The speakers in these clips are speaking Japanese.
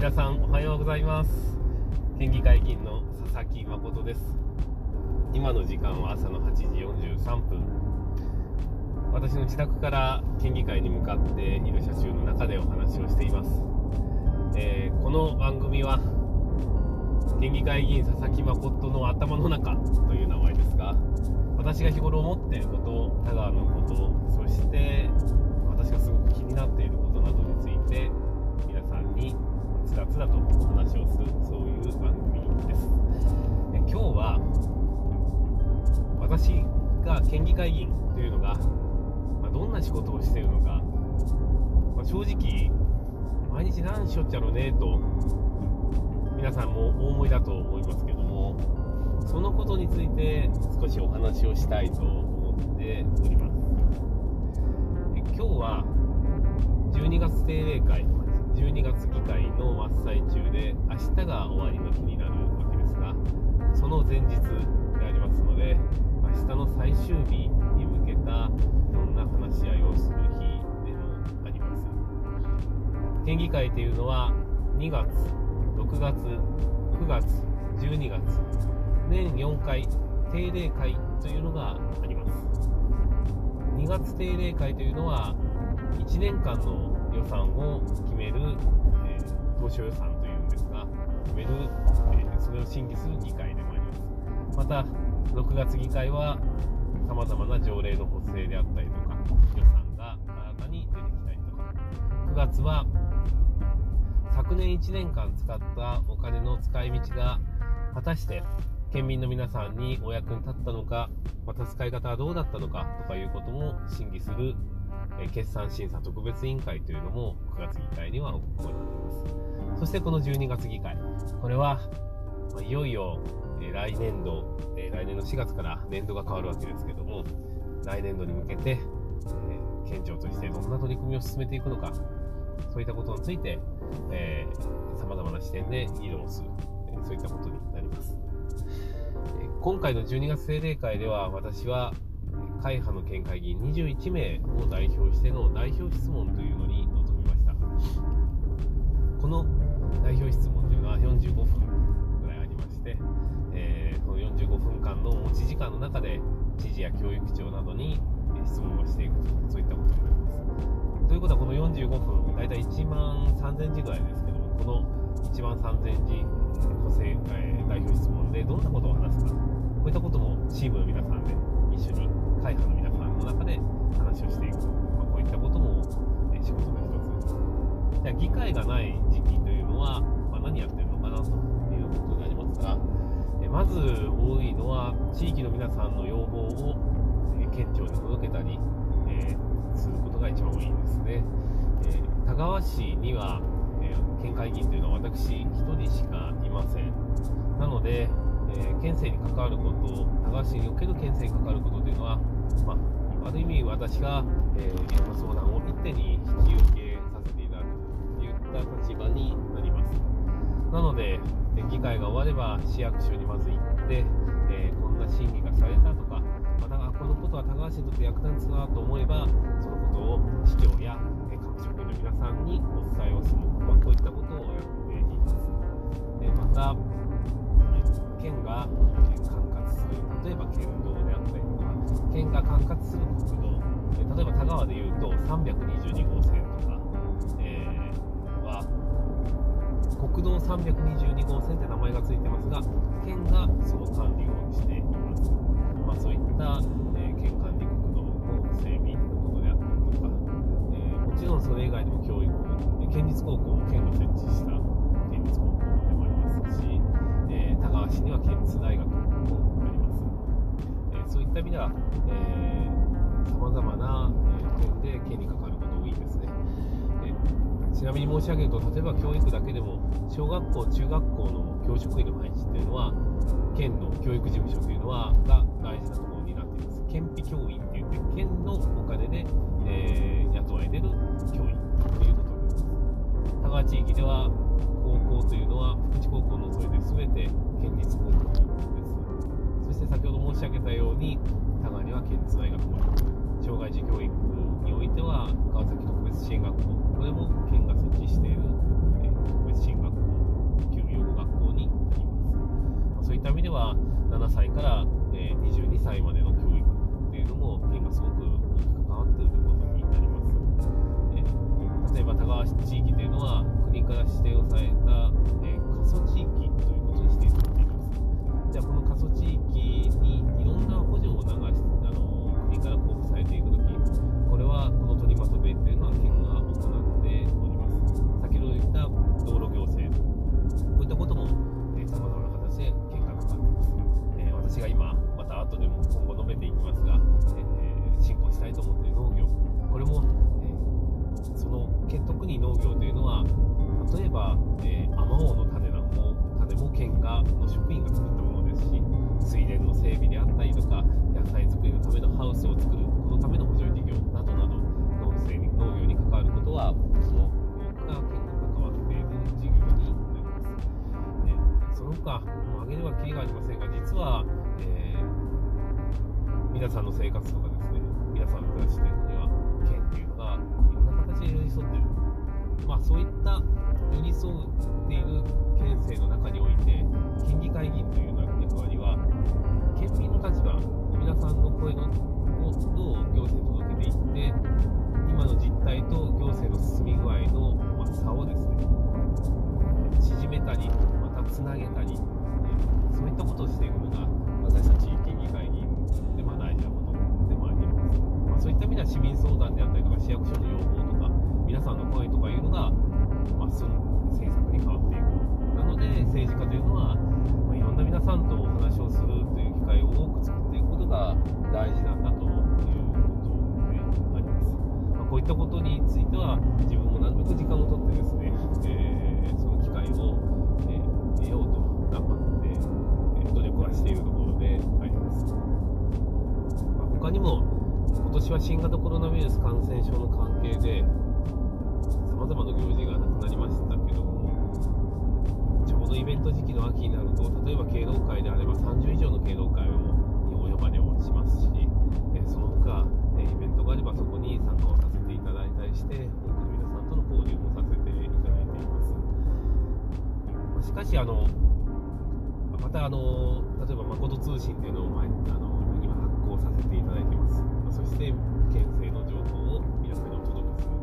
皆さんおはようございます。県議会議員の佐々木誠です。今の時間は朝の8時43分。私の自宅から県議会に向かっている車中の中でお話をしています、えー、この番組は県議会議員佐々木誠の頭の中という名前ですが私が日頃思っていること田川のことそして私がすごく気になっているつらつらと話をするそういう番組です。え今日は私が県議会議員というのが、まあ、どんな仕事をしているのか、まあ、正直毎日何しょっちゃろねと皆さんもお思いだと思いますけどもそのことについて少しお話をしたいと思っております。今日は12月定例会。12月議会の真っ最中で明日が終わりの日になるわけですがその前日でありますので明日の最終日に向けたいろんな話し合いをする日でもあります。県議会というのは2月6月9月12月年4回定例会というのがあります。2月定例会というのは1年間の予算を決める、えー、当初予算というんですが、決める、えー、それを審議する議会でもあります。また、6月議会は、さまざまな条例の補正であったりとか、予算が新たに出てきたりとか、9月は、昨年1年間使ったお金の使い道が、果たして県民の皆さんにお役に立ったのか、また使い方はどうだったのかとかいうことも審議するえ決算審査特別委員会というのも9月議会には行っています。そしてこの12月議会、これは、まいよいよ、え来年度、え来年の4月から年度が変わるわけですけども、来年度に向けて、え県庁としてどんな取り組みを進めていくのか、そういったことについて、えー、様々な視点で議論をする、えそういったことになります。え今回の12月定例会では私は会派の県会議員21名を代表しての代表質問というのに臨みました。この代表質問というのは45分ぐらいありまして、えー、この45分間の持ち時間の中で知事や教育長などに質問をしていくとそういったことになります。ということはこの45分大体1万3000字ぐらいですけどもこの1万3000字補正、えー、代表質問でどんなことを話すかこういったこともチームの皆会がない時期というのは、まあ、何やってるのかなということになりますが、えまず多いのは地域の皆さんの要望を、え県庁に届けたり、えー、することが一番多いですね、えー、田川市には、え県会議員というのは私1人しかいません。なので、えー、県政に関わること、田川市における県政に関わることというのは、まあ、ある意味私が、えー、いろんな相談を一手に引き受けなので、議会が終われば市役所にまず行って、えー、こんな審議がされたとか、またこのことは高橋にとって役立つなと思えば、そのことを市長や、えー、各職員の皆さんにお伝えをする、まあ、こういったことをやっています。え、またえ県がえ管轄する。例えば県道であったりとか県が管轄する国道。え例えば田川でいうと322号線とか、えー、国道322号線って名前が付いてますが県がその管理をしています、まあ、そういった、えー、県管理国道の整備のことであったりとか、えー、もちろんそれ以外でも教育県立高校も県が設置した県立高校でもありますしえー、田川市には県立大学もあります、え、そういった意味ではさまざまな、え点で県に関わること多いです、ちなみに申し上げると例えば教育だけでも小学校中学校の教職員の配置っていうのは県の教育事務所というのはが大事なところになっています。県費教員って言って県のお金で、えー、雇われてる教員ということになります田川地域では高校というのは福知高校のそれで全て県立高校です。そして先ほど申し上げたように田川には県立大学もある小障害児教育においては川崎特別支援学校。これも県が設置している、えー、特別支援学校旧養護学校になります、まあ、そういった意味では7歳から、えー、22歳までの教育っていうのも県がすごくスを作るこのための補助事業などなど農農業に関わることはその多くが県が関わっている事業になります、その他もう挙げればきりがありませんが実は、えー、皆さんの生活とかですね。皆さんの暮らしというのには県っていうのがいろんな形で寄り添っている。まあそういった寄り添っているつなげたり、ね、そういったことをしていくのが私たち県議会議員で、まあ、大事なことでもあります、まあ、そういった意味では市民相談であったりとか市役所の要望とか皆さんの声とかいうのが、まあ、その政策に変わっていく。なので政治家というのは、まあ、いろんな皆さんとお話をするという機会を多く作っていくことが大事なんだということであります、まあ、こういったことについては自分もなるべく時間をとってですね、今年は新型コロナウイルス感染症の関係で様々な行事がなくなりましたけどもちょうどイベント時期の秋になると例えば敬老会であれば30以上の敬老会をにお呼ばれをしますし、えその他、えイベントがあればそこに参加をさせていただいたりして多くの皆さんとの交流もさせていただいています。しかしあのまたあの例えば誠通信というのを前あの今発行させていただいています。そして県政の情報を皆さんにお届けする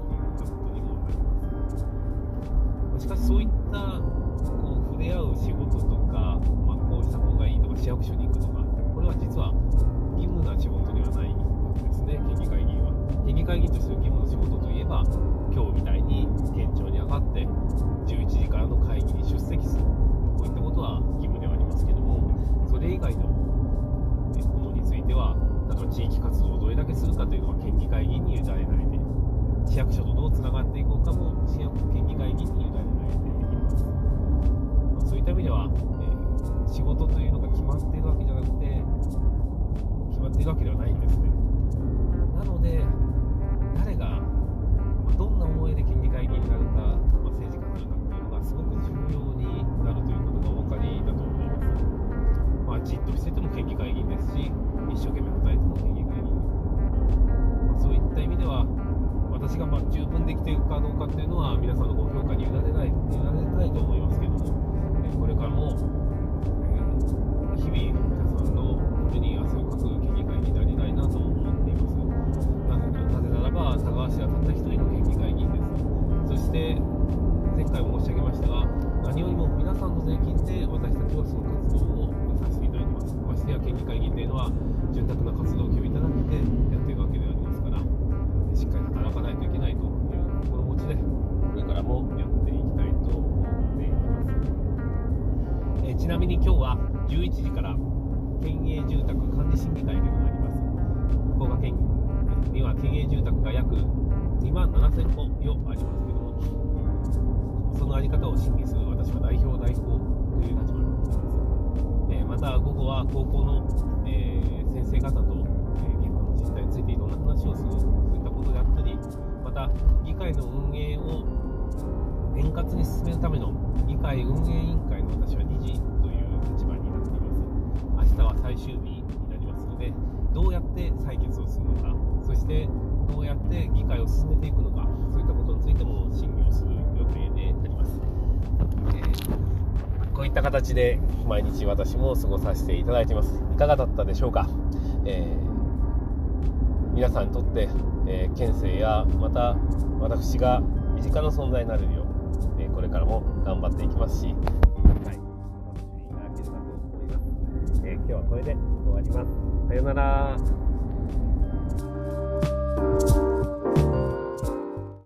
しかしそういったこう触れ合う仕事とか、まあ、こうした方がいいとか市役所に行くけするかというのは県議会議員に委ねられて市役所とどうつながっていこうかも市役県議会議員に委ねられています、まあ、そういった意味では、えー、仕事というのが決まっているわけじゃなくて決まっているわけではないんですね。なので誰が、まあ、どんな思いで県議会議員審議する私は代表代行という立場になっています、えまた午後は高校の、えー、先生方と、え現場の実態についていろんな話をするそういったことであったりまた議会の運営を円滑に進めるための議会運営委員会の私は理事という立場になっています。明日は最終日になりますのでどうやって採決をするのかそしてどうやって議会を進めていくのかそういったことについても審議をする予定いった形で毎日私も過ごさせていただいています。いかがだったでしょうか、えー、皆さんにとって、えー、県政やまた私が身近な存在になれるよう、えー、これからも頑張っていきますし、はい、しいただけいす。え、今日はこれで終わります。さようなら。